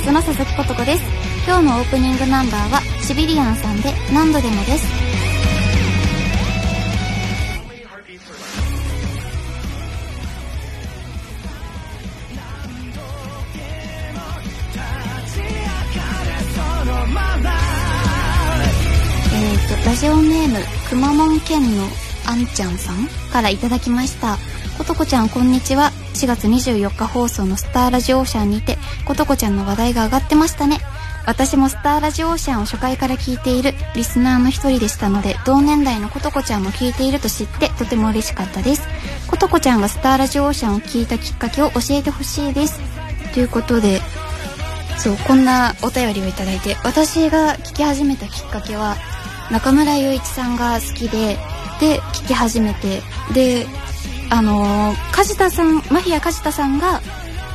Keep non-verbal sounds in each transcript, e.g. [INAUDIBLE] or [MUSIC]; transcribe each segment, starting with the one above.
46の佐々木琴子です。今日のオープニングナンバーはシビリアンさんで何度でもです。えーとラジオネームくまモン県のあんちゃんさんからいただきました。ことこちゃんこんにちは。4月24日放送のスターラジオーシャンにてことこちゃんの話題が上がってましたね。私もスターラジオーシャンを初回から聞いているリスナーの一人でしたので同年代のことこちゃんも聞いていると知ってとても嬉しかったです。ことこちゃんがスターラジオオーシャンを聞いたきっかけを教えてほしいです。ということでそうこんなお便りをいただいて私が聞き始めたきっかけは中村雄一さんが好きでで聞き始めてであの梶田さんマフィア梶田さんが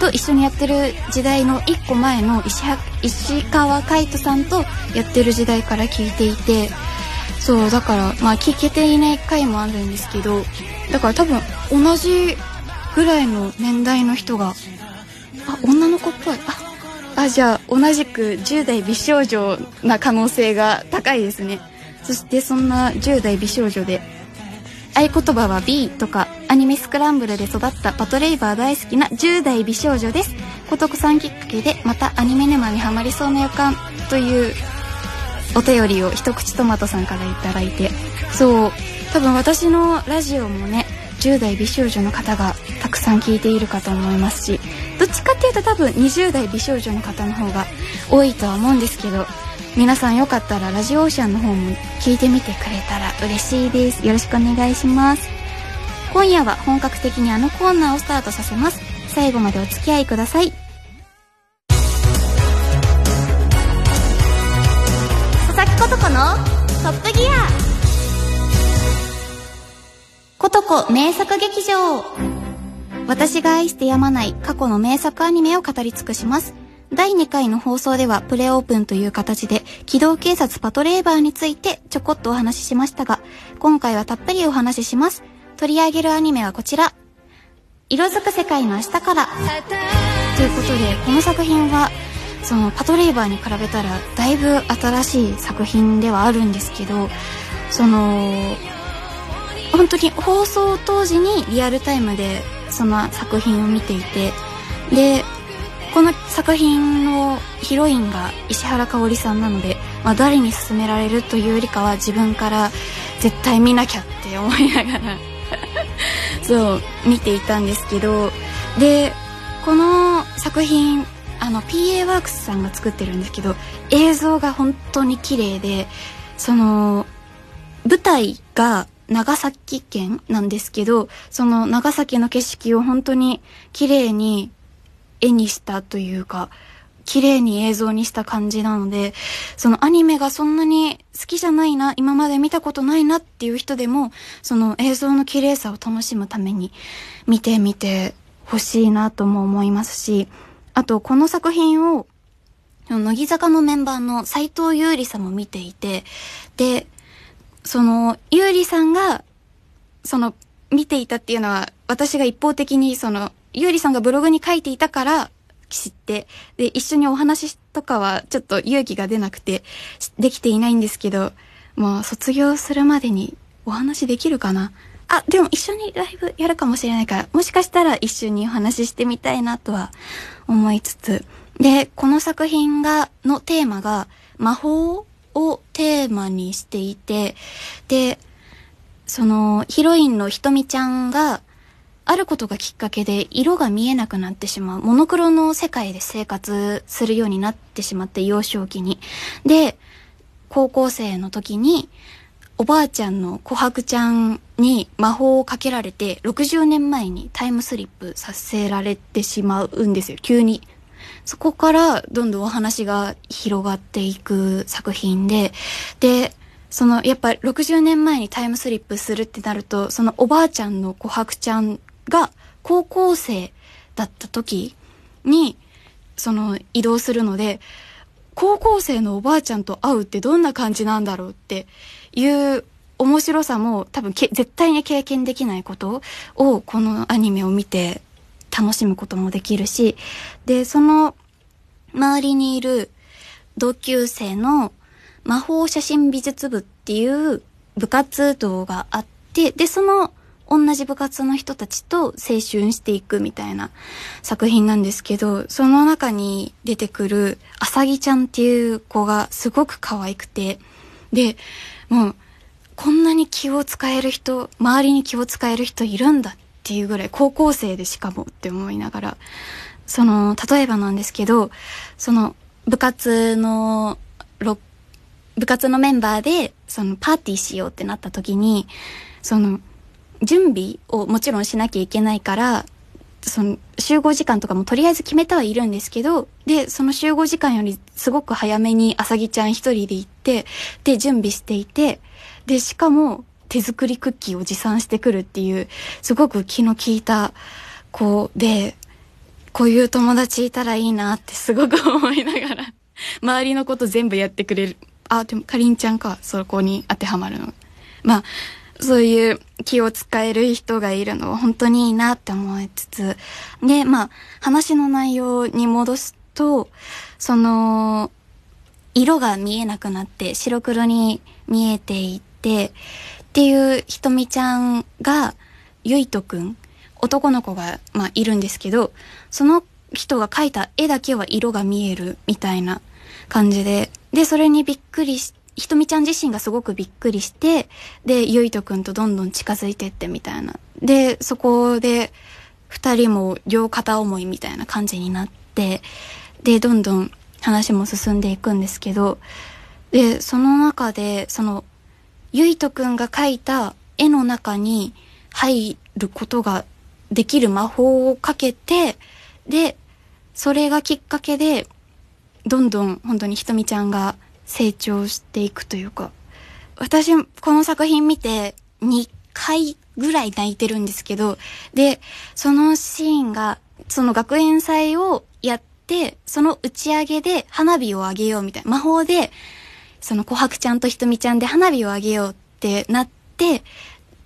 と一緒にやってる時代の一個前の石石川海人さんとやってる時代から聞いていてそうだからまあ聞けていない回もあるんですけどだから多分同じぐらいの年代の人があ女の子っぽい。ああじゃあ同じく10代美少女な可能性が高いですね。そしてそんな10代美少女で合言葉は B とかアニメスクランブルで育ったパトレイバー大好きな10代美少女です。ことこさんきっかけでまたアニメ沼にはまりそうな予感というお便りを一口トマトさんからいただいて。そう多分私のラジオもね10代美少女の方がたくさん聞いているかと思いますしどっちかっていうと多分20代美少女の方の方が多いとは思うんですけど皆さんよかったらラジオオーシャンの方も聞いてみてくれたら嬉しいです。よろしくお願いします。今夜は本格的にあのコーナーをスタートさせます。最後までお付き合いください。佐々木ことこのトップギア。ことこ名作劇場。私が愛してやまない過去の名作アニメを語り尽くします。第2回の放送ではプレオープンという形で機動警察パトレーバーについてちょこっとお話ししましたが、今回はたっぷりお話しします。取り上げるアニメはこちら。色づく世界の明日から。ということで、この作品は、そのパトレーバーに比べたらだいぶ新しい作品ではあるんですけど、その、本当に放送当時にリアルタイムでその作品を見ていて、で、作品のヒロインが石原かおりさんなので、まあ、誰に勧められるというよりかは自分から絶対見なきゃって思いながら [LAUGHS] そう見ていたんですけどでこの作品あの PA ワークスさんが作ってるんですけど映像が本当に綺麗でその舞台が長崎県なんですけどその長崎の景色を本当に綺麗に絵にしたというか、綺麗に映像にした感じなので、そのアニメがそんなに好きじゃないな、今まで見たことないなっていう人でも、その映像の綺麗さを楽しむために見てみてほしいなとも思いますし、あとこの作品を、乃木坂のメンバーの斎藤優里さんも見ていて、で、その、優里さんが、その、見ていたっていうのは、私が一方的にその、ゆうりさんがブログに書いていたから知って、で、一緒にお話とかはちょっと勇気が出なくて、できていないんですけど、もう卒業するまでにお話できるかな。あ、でも一緒にライブやるかもしれないから、もしかしたら一緒にお話ししてみたいなとは思いつつ、で、この作品が、のテーマが、魔法をテーマにしていて、で、その、ヒロインのひとみちゃんが、あることがきっかけで色が見えなくなってしまう。モノクロの世界で生活するようになってしまって、幼少期に。で、高校生の時に、おばあちゃんの琥珀ちゃんに魔法をかけられて、60年前にタイムスリップさせられてしまうんですよ、急に。そこからどんどんお話が広がっていく作品で、で、その、やっぱ60年前にタイムスリップするってなると、そのおばあちゃんの琥珀ちゃんが高校生だった時に、その移動するので、高校生のおばあちゃんと会うってどんな感じなんだろうっていう面白さも多分け絶対に経験できないことをこのアニメを見て楽しむこともできるし、で、その周りにいる同級生の魔法写真美術部っていう部活動があって、で、その同じ部活の人たちと青春していくみたいな作品なんですけど、その中に出てくるあさぎちゃんっていう子がすごく可愛くて、で、もう、こんなに気を使える人、周りに気を使える人いるんだっていうぐらい、高校生でしかもって思いながら、その、例えばなんですけど、その、部活の、部活のメンバーで、その、パーティーしようってなった時に、その、準備をもちろんしなきゃいけないから、その集合時間とかもとりあえず決めてはいるんですけど、で、その集合時間よりすごく早めにあさぎちゃん一人で行って、で、準備していて、で、しかも手作りクッキーを持参してくるっていう、すごく気の利いた子で、こういう友達いたらいいなってすごく思いながら、[LAUGHS] 周りのこと全部やってくれる。あ、でもかりんちゃんか、そこに当てはまるの。まあ、そういう気を使える人がいるのは本当にいいなって思いつつ、で、まあ、話の内容に戻すと、その、色が見えなくなって白黒に見えていて、っていうひとみちゃんが、ゆいとくん、男の子が、まあ、いるんですけど、その人が描いた絵だけは色が見えるみたいな感じで、で、それにびっくりして、ひとみちゃん自身がすごくびっくりして、で、ゆいとくんとどんどん近づいてってみたいな。で、そこで、二人も両片思いみたいな感じになって、で、どんどん話も進んでいくんですけど、で、その中で、その、ゆいとくんが描いた絵の中に入ることができる魔法をかけて、で、それがきっかけで、どんどん本当にひとみちゃんが成長していくというか、私、この作品見て2回ぐらい泣いてるんですけど、で、そのシーンが、その学園祭をやって、その打ち上げで花火をあげようみたいな、魔法で、その琥珀ちゃんとひとみちゃんで花火をあげようってなって、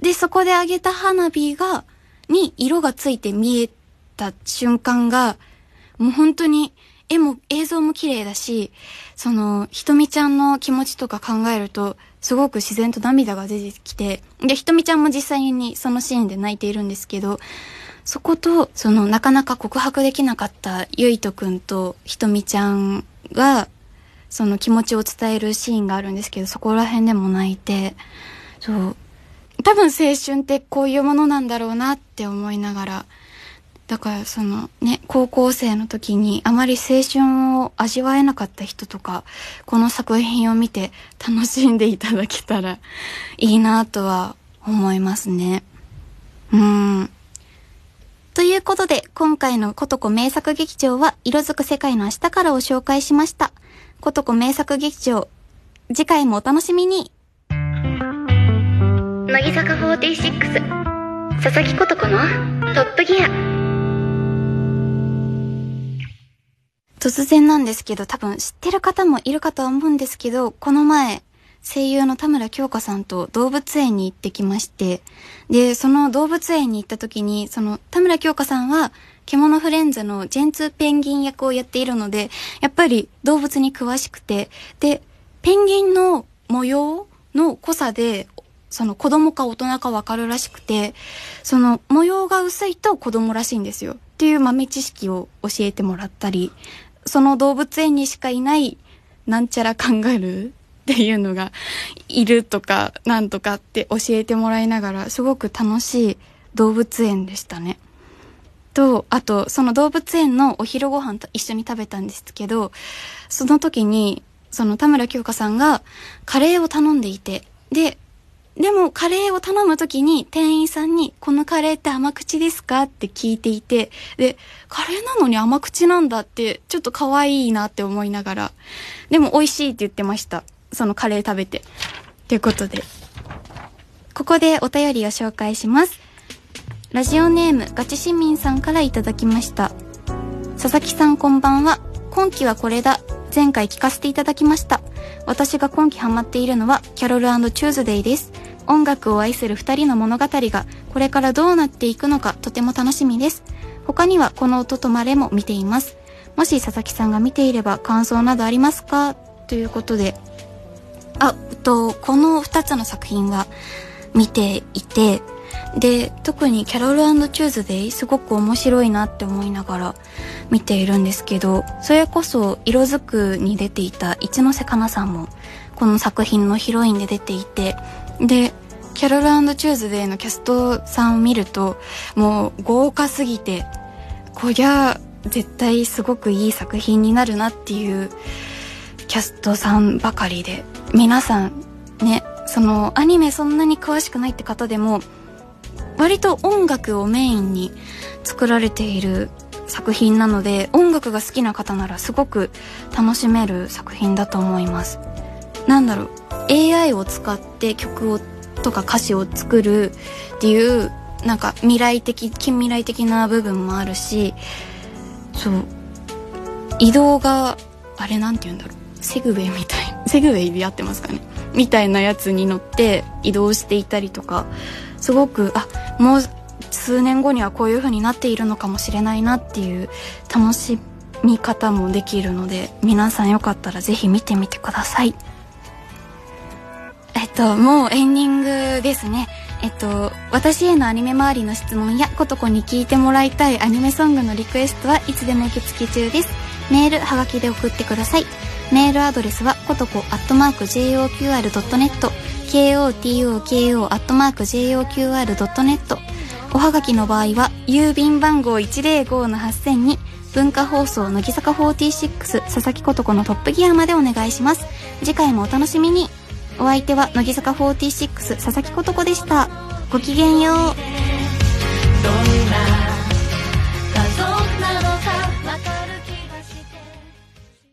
で、そこであげた花火が、に色がついて見えた瞬間が、もう本当に絵も、映像も綺麗だし、その、ひとみちゃんの気持ちとか考えると、すごく自然と涙が出てきて、で、ひとみちゃんも実際にそのシーンで泣いているんですけど、そこと、その、なかなか告白できなかったゆいとくんとひとみちゃんが、その気持ちを伝えるシーンがあるんですけど、そこら辺でも泣いて、そう、多分青春ってこういうものなんだろうなって思いながら、だからそのね、高校生の時にあまり青春を味わえなかった人とか、この作品を見て楽しんでいただけたら [LAUGHS] いいなとは思いますね。うん。ということで、今回のことこ名作劇場は、色づく世界の明日からを紹介しました。ことこ名作劇場、次回もお楽しみに乃木坂46、佐々木ことこのトップギア。突然なんですけど、多分知ってる方もいるかとは思うんですけど、この前、声優の田村京香さんと動物園に行ってきまして、で、その動物園に行った時に、その田村京香さんは、獣フレンズのジェンツーペンギン役をやっているので、やっぱり動物に詳しくて、で、ペンギンの模様の濃さで、その子供か大人かわかるらしくて、その模様が薄いと子供らしいんですよ。っていう豆知識を教えてもらったり、その動物園にしかいないなんちゃらカンガルーっていうのがいるとかなんとかって教えてもらいながらすごく楽しい動物園でしたね。と、あと、その動物園のお昼ご飯と一緒に食べたんですけど、その時に、その田村京香さんがカレーを頼んでいて、で、でもカレーを頼むときに店員さんにこのカレーって甘口ですか？って聞いていて、で、カレーなのに甘口なんだってちょっと可愛いなって思いながら、でも美味しいって言ってました。そのカレー食べて。ということで、ここでお便りを紹介します。ラジオネームガチ市民さんからいただきました。佐々木さんこんばんは。今期はこれだ。前回聞かせていただきました。私が今季ハマっているのは、キャロルチューズデイです。音楽を愛する二人の物語が、これからどうなっていくのか、とても楽しみです。他には、この音とまれも見ています。もし佐々木さんが見ていれば感想などありますか？ということで、あっ、と、この2つの作品は見ていて、で、特にキャロルチューズデイすごく面白いなって思いながら見ているんですけど、それこそ色づくに出ていた一ノ瀬かなさんもこの作品のヒロインで出ていて、で、キャロルチューズデイのキャストさんを見ると、もう豪華すぎて、こりゃ絶対すごくいい作品になるなっていうキャストさんばかりで、皆さんね、そのアニメそんなに詳しくないって方でも、割と音楽をメインに作られている作品なので音楽が好きな方ならすごく楽しめる作品だと思います。なんだろう。AI を使って曲をとか歌詞を作るっていうなんか未来的近未来的な部分もあるしそう移動があれなんて言うんだろう。セグウェイみたい [LAUGHS] セグウェイでやってますかね。みたいなやつに乗って移動していたりとかすごくあもう数年後にはこういう風になっているのかもしれないなっていう楽しみ方もできるので皆さんよかったらぜひ見てみてください。ともうエンディングですね。えっと私へのアニメ周りの質問やことこに聞いてもらいたいアニメソングのリクエストはいつでも受付中です。メールはがきで送ってください。メールアドレスはことこアットマーク JOQR.net KOTOKO アットマーク JOQR.net おはがきの場合は郵便番号105-8000に文化放送乃木坂46佐々木ことこのトップギアまでお願いします。次回もお楽しみに。お相手は乃木坂46佐々木琴子でした。ごきげんよう。